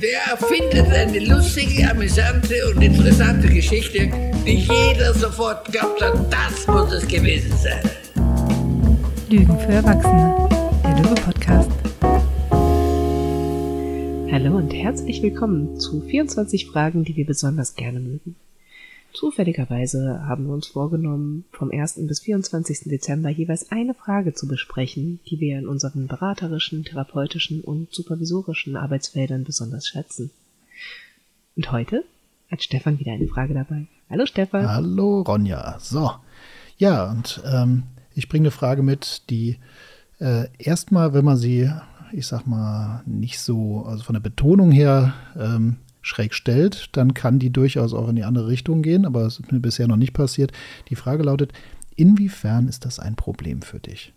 Der erfindet eine lustige, amüsante und interessante Geschichte, die jeder sofort glaubt hat, das muss es gewesen sein. Lügen für Erwachsene, der Löwe-Podcast. Hallo und herzlich willkommen zu 24 Fragen, die wir besonders gerne mögen. Zufälligerweise haben wir uns vorgenommen, vom 1. bis 24. Dezember jeweils eine Frage zu besprechen, die wir in unseren beraterischen, therapeutischen und supervisorischen Arbeitsfeldern besonders schätzen. Und heute hat Stefan wieder eine Frage dabei. Hallo Stefan. Hallo Ronja. So. Ja, und ähm, ich bringe eine Frage mit, die äh, erstmal, wenn man sie, ich sag mal, nicht so, also von der Betonung her, ähm, schräg stellt, dann kann die durchaus auch in die andere Richtung gehen, aber es ist mir bisher noch nicht passiert. Die Frage lautet, inwiefern ist das ein Problem für dich?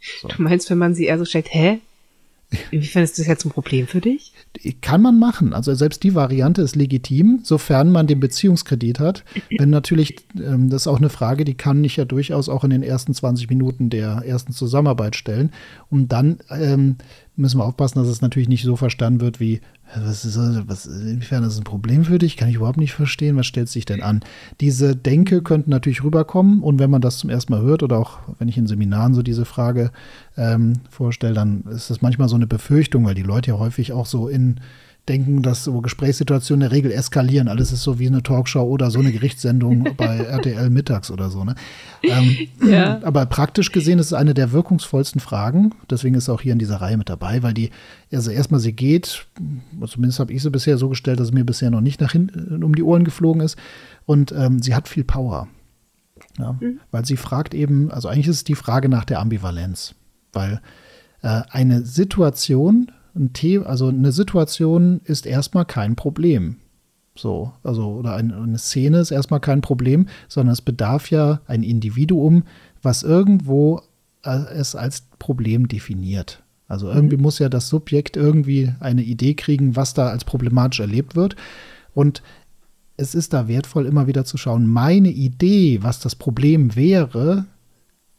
So. Du meinst, wenn man sie eher so stellt, hä? Inwiefern ist das jetzt ein Problem für dich? Kann man machen. Also selbst die Variante ist legitim, sofern man den Beziehungskredit hat. Wenn natürlich, ähm, das ist auch eine Frage, die kann ich ja durchaus auch in den ersten 20 Minuten der ersten Zusammenarbeit stellen. Und dann ähm, müssen wir aufpassen, dass es natürlich nicht so verstanden wird wie, was ist, was, inwiefern ist das ein Problem für dich? Kann ich überhaupt nicht verstehen. Was stellt sich denn an? Diese Denke könnten natürlich rüberkommen. Und wenn man das zum ersten Mal hört oder auch wenn ich in Seminaren so diese Frage ähm, vorstelle, dann ist das manchmal so eine Befürchtung, weil die Leute ja häufig auch so in denken, dass so Gesprächssituationen in der Regel eskalieren. Alles ist so wie eine Talkshow oder so eine Gerichtssendung bei RTL mittags oder so. Ne? Ähm, ja. Aber praktisch gesehen ist es eine der wirkungsvollsten Fragen. Deswegen ist es auch hier in dieser Reihe mit dabei, weil die, also erstmal sie geht, zumindest habe ich sie bisher so gestellt, dass es mir bisher noch nicht nach hinten um die Ohren geflogen ist. Und ähm, sie hat viel Power. Ja? Mhm. Weil sie fragt eben, also eigentlich ist es die Frage nach der Ambivalenz. Weil äh, eine Situation, ein The also eine Situation ist erstmal kein Problem. So, also, oder eine, eine Szene ist erstmal kein Problem, sondern es bedarf ja ein Individuum, was irgendwo äh, es als Problem definiert. Also irgendwie mhm. muss ja das Subjekt irgendwie eine Idee kriegen, was da als problematisch erlebt wird. Und es ist da wertvoll, immer wieder zu schauen, meine Idee, was das Problem wäre,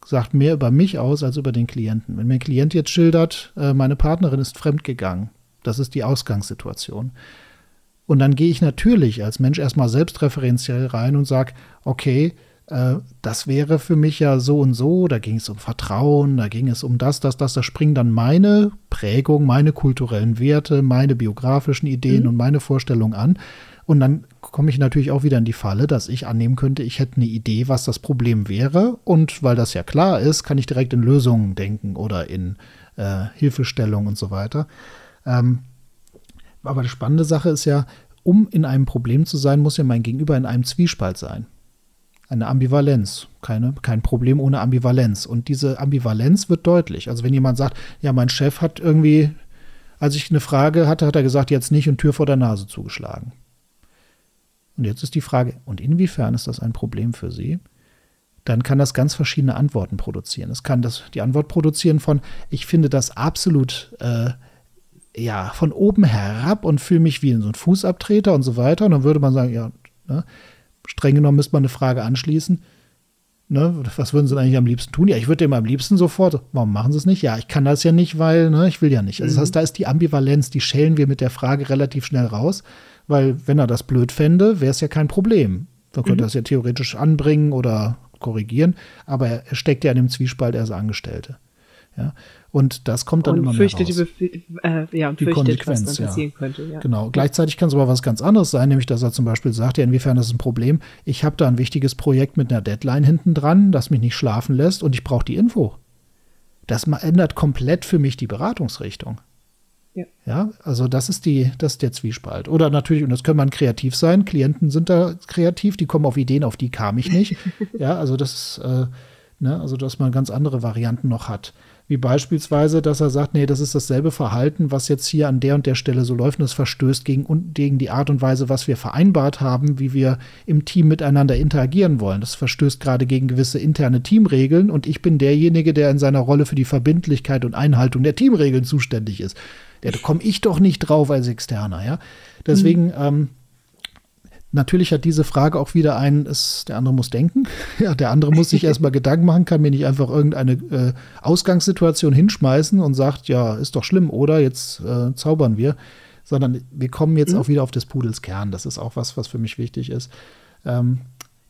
sagt mehr über mich aus als über den Klienten. Wenn mir ein Klient jetzt schildert, äh, meine Partnerin ist fremdgegangen, das ist die Ausgangssituation. Und dann gehe ich natürlich als Mensch erstmal selbstreferenziell rein und sage, okay, äh, das wäre für mich ja so und so, da ging es um Vertrauen, da ging es um das, das, das, da springen dann meine Prägung, meine kulturellen Werte, meine biografischen Ideen mhm. und meine Vorstellungen an. Und dann komme ich natürlich auch wieder in die Falle, dass ich annehmen könnte, ich hätte eine Idee, was das Problem wäre. Und weil das ja klar ist, kann ich direkt in Lösungen denken oder in äh, Hilfestellung und so weiter. Ähm, aber die spannende Sache ist ja, um in einem Problem zu sein, muss ja mein Gegenüber in einem Zwiespalt sein. Eine Ambivalenz. Keine, kein Problem ohne Ambivalenz. Und diese Ambivalenz wird deutlich. Also wenn jemand sagt, ja, mein Chef hat irgendwie, als ich eine Frage hatte, hat er gesagt, jetzt nicht und Tür vor der Nase zugeschlagen. Und jetzt ist die Frage, und inwiefern ist das ein Problem für Sie? Dann kann das ganz verschiedene Antworten produzieren. Es kann das, die Antwort produzieren von, ich finde das absolut äh, ja, von oben herab und fühle mich wie in so ein Fußabtreter und so weiter. Und dann würde man sagen, ja, ne, streng genommen müsste man eine Frage anschließen. Ne, was würden Sie denn eigentlich am liebsten tun? Ja, ich würde dem am liebsten sofort. Warum machen Sie es nicht? Ja, ich kann das ja nicht, weil ne, ich will ja nicht. Also, das heißt, mhm. da ist die Ambivalenz, die schälen wir mit der Frage relativ schnell raus, weil wenn er das blöd fände, wäre es ja kein Problem. Man könnte mhm. das ja theoretisch anbringen oder korrigieren, aber er steckt ja in dem Zwiespalt, er ist Angestellte. Ja, und das kommt dann und immer mehr raus. Die, äh, ja, und die Konsequenz, was dann passieren ja. könnte. Ja. Genau. Gleichzeitig kann es aber was ganz anderes sein, nämlich dass er zum Beispiel sagt, ja, inwiefern ist ein Problem? Ich habe da ein wichtiges Projekt mit einer Deadline hinten dran, das mich nicht schlafen lässt und ich brauche die Info. Das ändert komplett für mich die Beratungsrichtung. Ja. ja, also das ist die, das ist der Zwiespalt. Oder natürlich, und das kann man kreativ sein, Klienten sind da kreativ, die kommen auf Ideen, auf die kam ich nicht. ja, also das ist, äh, ne, also dass man ganz andere Varianten noch hat. Wie beispielsweise, dass er sagt, nee, das ist dasselbe Verhalten, was jetzt hier an der und der Stelle so läuft und es verstößt gegen, gegen die Art und Weise, was wir vereinbart haben, wie wir im Team miteinander interagieren wollen. Das verstößt gerade gegen gewisse interne Teamregeln und ich bin derjenige, der in seiner Rolle für die Verbindlichkeit und Einhaltung der Teamregeln zuständig ist. Ja, da komme ich doch nicht drauf als Externer, ja. Deswegen, mhm. ähm, Natürlich hat diese Frage auch wieder einen, ist, der andere muss denken. Ja, der andere muss sich erstmal Gedanken machen, kann mir nicht einfach irgendeine äh, Ausgangssituation hinschmeißen und sagt, ja, ist doch schlimm, oder? Jetzt äh, zaubern wir. sondern wir kommen jetzt mhm. auch wieder auf des Pudels Kern. Das ist auch was, was für mich wichtig ist. Ähm,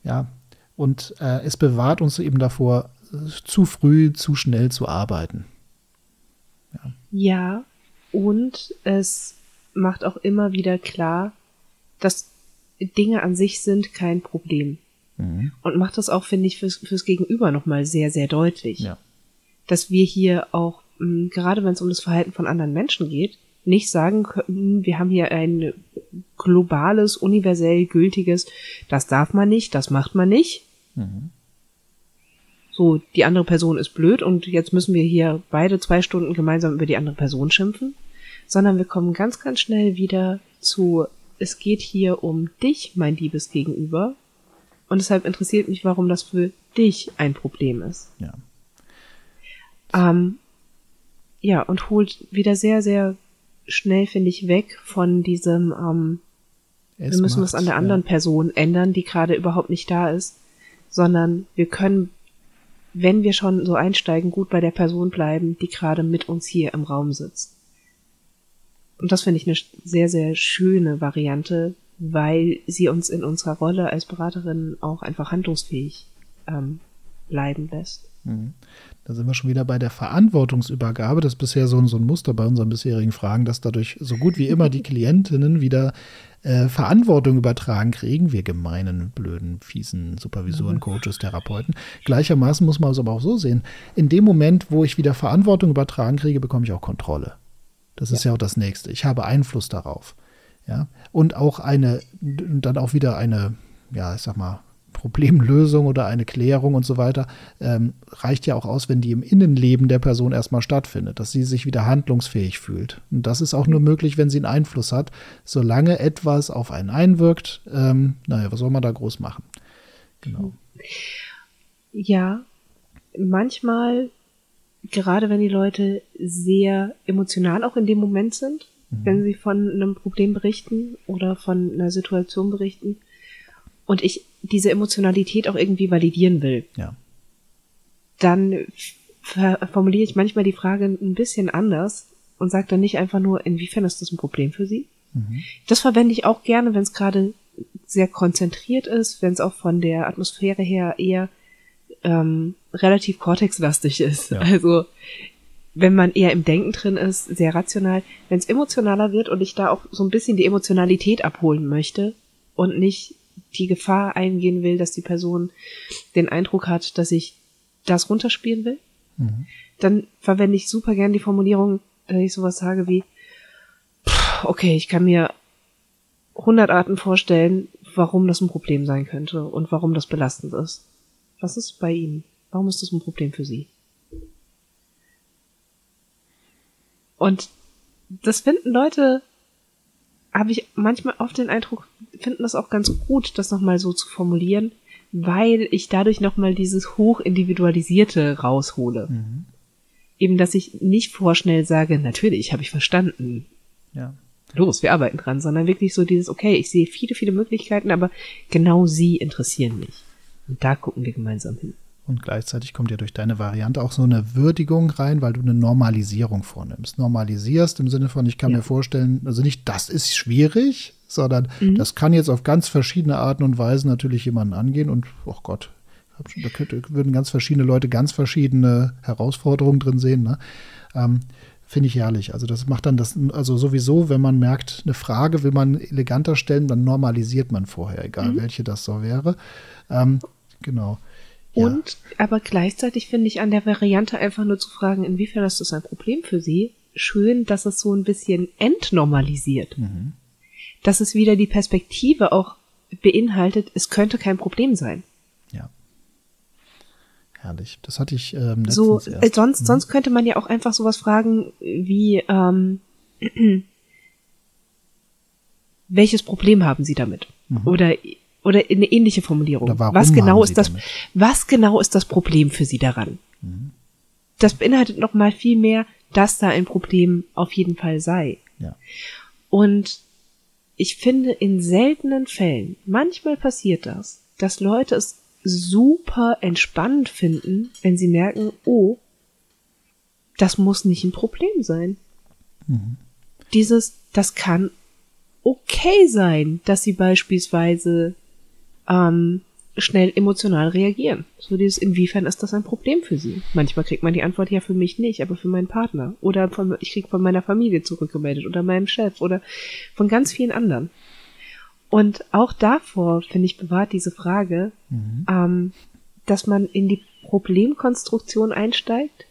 ja, und äh, es bewahrt uns eben davor, zu früh, zu schnell zu arbeiten. Ja. ja, und es macht auch immer wieder klar, dass Dinge an sich sind kein Problem. Mhm. Und macht das auch, finde ich, fürs, fürs Gegenüber nochmal sehr, sehr deutlich. Ja. Dass wir hier auch, mh, hm, gerade wenn es um das Verhalten von anderen Menschen geht, nicht sagen können, wir haben hier ein globales, universell gültiges, das darf man nicht, das macht man nicht. Mhm. So, die andere Person ist blöd und jetzt müssen wir hier beide zwei Stunden gemeinsam über die andere Person schimpfen, sondern wir kommen ganz, ganz schnell wieder zu, es geht hier um dich, mein liebes Gegenüber, und deshalb interessiert mich, warum das für dich ein Problem ist. Ja. Ähm, ja, und holt wieder sehr, sehr schnell, finde ich, weg von diesem, ähm, wir müssen was an der anderen ja. Person ändern, die gerade überhaupt nicht da ist, sondern wir können, wenn wir schon so einsteigen, gut bei der Person bleiben, die gerade mit uns hier im Raum sitzt. Und das finde ich eine sehr, sehr schöne Variante, weil sie uns in unserer Rolle als Beraterin auch einfach handlungsfähig ähm, bleiben lässt. Mhm. Da sind wir schon wieder bei der Verantwortungsübergabe. Das ist bisher so, so ein Muster bei unseren bisherigen Fragen, dass dadurch so gut wie immer die Klientinnen wieder äh, Verantwortung übertragen kriegen. Wir gemeinen, blöden, fiesen Supervisoren, mhm. Coaches, Therapeuten. Gleichermaßen muss man es aber auch so sehen. In dem Moment, wo ich wieder Verantwortung übertragen kriege, bekomme ich auch Kontrolle. Das ja. ist ja auch das Nächste. Ich habe Einfluss darauf. Ja, und auch eine, dann auch wieder eine, ja, ich sag mal, Problemlösung oder eine Klärung und so weiter, ähm, reicht ja auch aus, wenn die im Innenleben der Person erstmal stattfindet, dass sie sich wieder handlungsfähig fühlt. Und das ist auch nur möglich, wenn sie einen Einfluss hat. Solange etwas auf einen einwirkt, ähm, naja, was soll man da groß machen? Genau. Ja, manchmal, gerade wenn die Leute sehr emotional auch in dem Moment sind, mhm. wenn sie von einem Problem berichten oder von einer Situation berichten und ich diese Emotionalität auch irgendwie validieren will, ja. dann formuliere ich manchmal die Frage ein bisschen anders und sage dann nicht einfach nur, inwiefern ist das ein Problem für Sie? Mhm. Das verwende ich auch gerne, wenn es gerade sehr konzentriert ist, wenn es auch von der Atmosphäre her eher ähm, relativ kortexlastig ist. Ja. Also wenn man eher im Denken drin ist, sehr rational. Wenn es emotionaler wird und ich da auch so ein bisschen die Emotionalität abholen möchte und nicht die Gefahr eingehen will, dass die Person den Eindruck hat, dass ich das runterspielen will, mhm. dann verwende ich super gern die Formulierung, dass ich sowas sage wie, okay, ich kann mir 100 Arten vorstellen, warum das ein Problem sein könnte und warum das belastend ist. Was ist bei Ihnen? Warum ist das ein Problem für Sie? Und das finden Leute, habe ich manchmal oft den Eindruck, finden das auch ganz gut, das nochmal so zu formulieren, weil ich dadurch nochmal dieses hochindividualisierte raushole. Mhm. Eben, dass ich nicht vorschnell sage, natürlich, habe ich verstanden. Ja. Los, wir arbeiten dran, sondern wirklich so dieses, okay, ich sehe viele, viele Möglichkeiten, aber genau sie interessieren mich. Und da gucken wir gemeinsam hin. Und gleichzeitig kommt ja durch deine Variante auch so eine Würdigung rein, weil du eine Normalisierung vornimmst. Normalisierst im Sinne von, ich kann ja. mir vorstellen, also nicht, das ist schwierig, sondern mhm. das kann jetzt auf ganz verschiedene Arten und Weisen natürlich jemanden angehen. Und, oh Gott, da könnte, würden ganz verschiedene Leute ganz verschiedene Herausforderungen drin sehen. Ne? Ähm, Finde ich herrlich. Also das macht dann das, also sowieso, wenn man merkt, eine Frage will man eleganter stellen, dann normalisiert man vorher, egal mhm. welche das so wäre. Ähm, genau. Und aber gleichzeitig finde ich an der Variante einfach nur zu fragen, inwiefern ist das ein Problem für Sie, schön, dass es so ein bisschen entnormalisiert. Mhm. Dass es wieder die Perspektive auch beinhaltet, es könnte kein Problem sein. Ja. Herrlich. Das hatte ich ähm, so. Erst. Äh, sonst, mhm. sonst könnte man ja auch einfach sowas fragen wie ähm, welches Problem haben Sie damit? Mhm. Oder oder eine ähnliche Formulierung. Was genau ist das? Damit? Was genau ist das Problem für Sie daran? Mhm. Das beinhaltet noch mal viel mehr, dass da ein Problem auf jeden Fall sei. Ja. Und ich finde in seltenen Fällen, manchmal passiert das, dass Leute es super entspannend finden, wenn sie merken, oh, das muss nicht ein Problem sein. Mhm. dieses, das kann okay sein, dass sie beispielsweise ähm, schnell emotional reagieren. So dieses, inwiefern ist das ein Problem für sie? Manchmal kriegt man die Antwort ja für mich nicht, aber für meinen Partner. Oder von, ich krieg von meiner Familie zurückgemeldet oder meinem Chef oder von ganz vielen anderen. Und auch davor, finde ich, bewahrt diese Frage, mhm. ähm, dass man in die Problemkonstruktion einsteigt,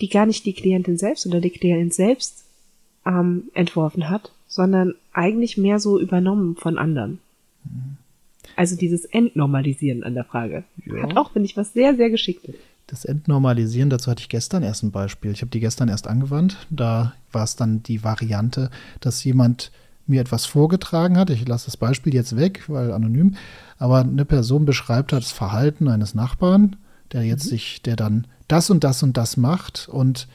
die gar nicht die Klientin selbst oder die Klientin selbst ähm, entworfen hat, sondern eigentlich mehr so übernommen von anderen. Mhm. Also dieses Entnormalisieren an der Frage. Ja. Hat auch, finde ich, was sehr, sehr Geschicktes. Das Entnormalisieren, dazu hatte ich gestern erst ein Beispiel. Ich habe die gestern erst angewandt. Da war es dann die Variante, dass jemand mir etwas vorgetragen hat. Ich lasse das Beispiel jetzt weg, weil anonym. Aber eine Person beschreibt das Verhalten eines Nachbarn, der jetzt mhm. sich, der dann das und das und das macht und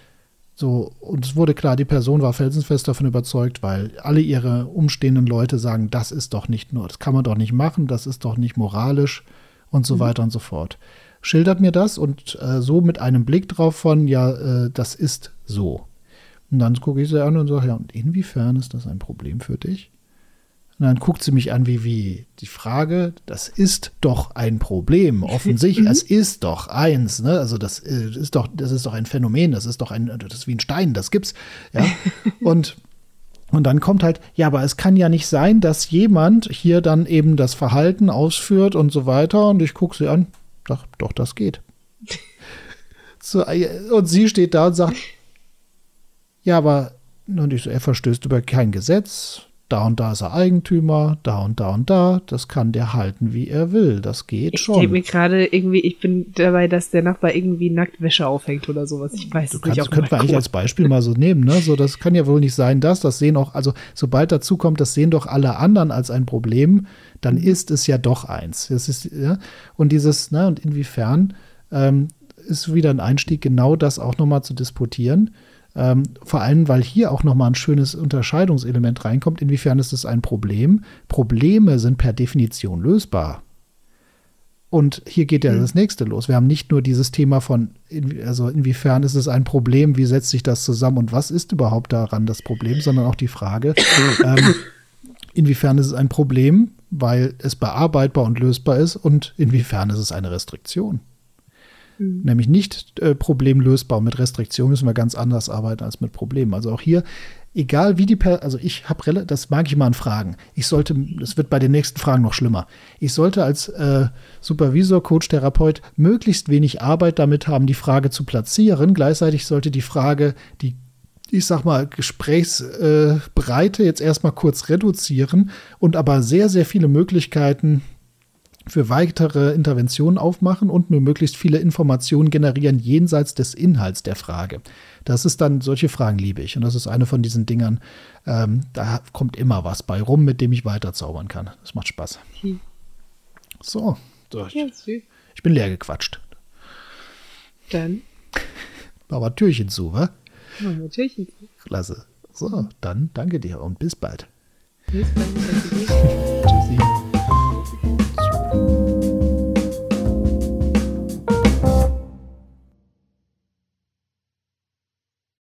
so, und es wurde klar, die Person war felsenfest davon überzeugt, weil alle ihre umstehenden Leute sagen, das ist doch nicht nur, das kann man doch nicht machen, das ist doch nicht moralisch und so mhm. weiter und so fort. Schildert mir das und äh, so mit einem Blick drauf von, ja, äh, das ist so. Und dann gucke ich sie an und sage, ja, und inwiefern ist das ein Problem für dich? Und dann guckt sie mich an wie, wie die Frage, das ist doch ein Problem, offensichtlich, mhm. es ist doch eins, ne? Also das äh, ist doch, das ist doch ein Phänomen, das ist doch ein, das ist wie ein Stein, das gibt's, ja. Und und dann kommt halt, ja, aber es kann ja nicht sein, dass jemand hier dann eben das Verhalten ausführt und so weiter. Und ich gucke sie an, doch, doch, das geht. so, äh, und sie steht da und sagt, ja, aber, und ich so, er verstößt über kein Gesetz, da und da ist er Eigentümer, da und da und da, das kann der halten, wie er will. Das geht ich schon. Ich denke mir gerade irgendwie, ich bin dabei, dass der Nachbar irgendwie nackt Wäsche aufhängt oder sowas. Ich weiß du es kannst, nicht. Könnte man eigentlich als Beispiel mal so nehmen, ne? So, das kann ja wohl nicht sein, dass das sehen auch, also sobald dazu kommt, das sehen doch alle anderen als ein Problem, dann mhm. ist es ja doch eins. Das ist, ja, und dieses, ne, und inwiefern ähm, ist wieder ein Einstieg, genau das auch nochmal zu disputieren ähm, vor allem, weil hier auch nochmal ein schönes Unterscheidungselement reinkommt. Inwiefern ist es ein Problem? Probleme sind per Definition lösbar. Und hier geht ja mhm. das nächste los. Wir haben nicht nur dieses Thema von, also inwiefern ist es ein Problem, wie setzt sich das zusammen und was ist überhaupt daran das Problem, sondern auch die Frage, ähm, inwiefern ist es ein Problem, weil es bearbeitbar und lösbar ist und inwiefern ist es eine Restriktion. Mhm. Nämlich nicht äh, problemlösbar. Mit Restriktionen müssen wir ganz anders arbeiten als mit Problemen. Also auch hier, egal wie die, per also ich habe, das mag ich mal an Fragen. Ich sollte, das wird bei den nächsten Fragen noch schlimmer. Ich sollte als äh, Supervisor, Coach, Therapeut möglichst wenig Arbeit damit haben, die Frage zu platzieren. Gleichzeitig sollte die Frage, die ich sag mal, Gesprächsbreite äh, jetzt erstmal kurz reduzieren und aber sehr, sehr viele Möglichkeiten für weitere Interventionen aufmachen und mir möglichst viele Informationen generieren jenseits des Inhalts der Frage. Das ist dann, solche Fragen liebe ich. Und das ist eine von diesen Dingern, ähm, da kommt immer was bei rum, mit dem ich weiterzaubern kann. Das macht Spaß. Hm. So, durch. Ja, ich bin leer gequatscht. Dann. Aber Türchen zu, wa? Machen wir Türchen zu. Klasse. So, dann danke dir und bis bald. Bis bald. Tschüssi.